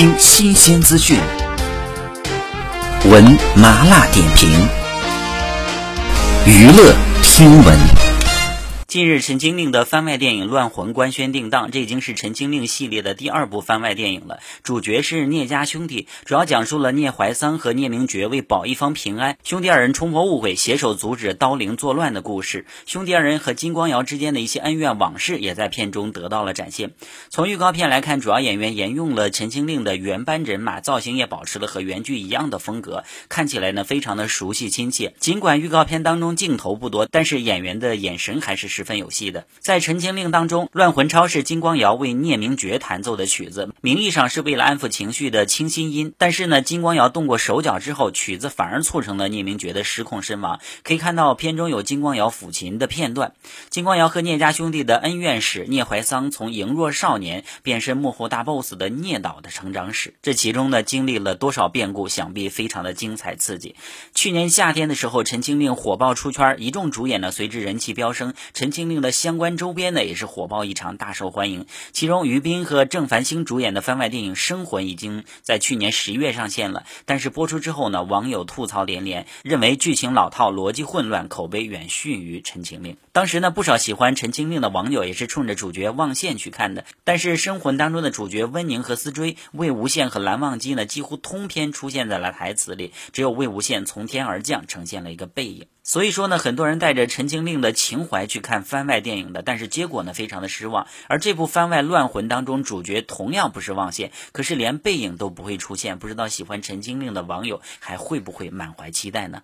听新鲜资讯，闻麻辣点评，娱乐听闻。近日，陈情令的番外电影《乱魂》官宣定档，这已经是陈情令系列的第二部番外电影了。主角是聂家兄弟，主要讲述了聂怀桑和聂明珏为保一方平安，兄弟二人冲破误会，携手阻止刀灵作乱的故事。兄弟二人和金光瑶之间的一些恩怨往事，也在片中得到了展现。从预告片来看，主要演员沿用了陈情令的原班人马，造型也保持了和原剧一样的风格，看起来呢非常的熟悉亲切。尽管预告片当中镜头不多，但是演员的眼神还是。十分有戏的，在《陈情令》当中，《乱魂超》是金光瑶为聂明珏弹奏的曲子，名义上是为了安抚情绪的清新音，但是呢，金光瑶动过手脚之后，曲子反而促成了聂明珏的失控身亡。可以看到片中有金光瑶抚琴的片段。金光瑶和聂家兄弟的恩怨史，聂怀桑从羸弱少年变身幕后大 boss 的聂导的成长史，这其中呢经历了多少变故，想必非常的精彩刺激。去年夏天的时候，《陈情令》火爆出圈，一众主演呢随之人气飙升。陈《陈情令》的相关周边呢，也是火爆异常，大受欢迎。其中，于斌和郑繁星主演的番外电影《生魂》已经在去年十一月上线了。但是播出之后呢，网友吐槽连连，认为剧情老套、逻辑混乱，口碑远逊于《陈情令》。当时呢，不少喜欢《陈情令》的网友也是冲着主角望线去看的。但是《生魂》当中的主角温宁和思追、魏无羡和蓝忘机呢，几乎通篇出现在了台词里，只有魏无羡从天而降，呈现了一个背影。所以说呢，很多人带着《陈情令》的情怀去看番外电影的，但是结果呢，非常的失望。而这部番外《乱魂》当中，主角同样不是望线，可是连背影都不会出现，不知道喜欢《陈情令》的网友还会不会满怀期待呢？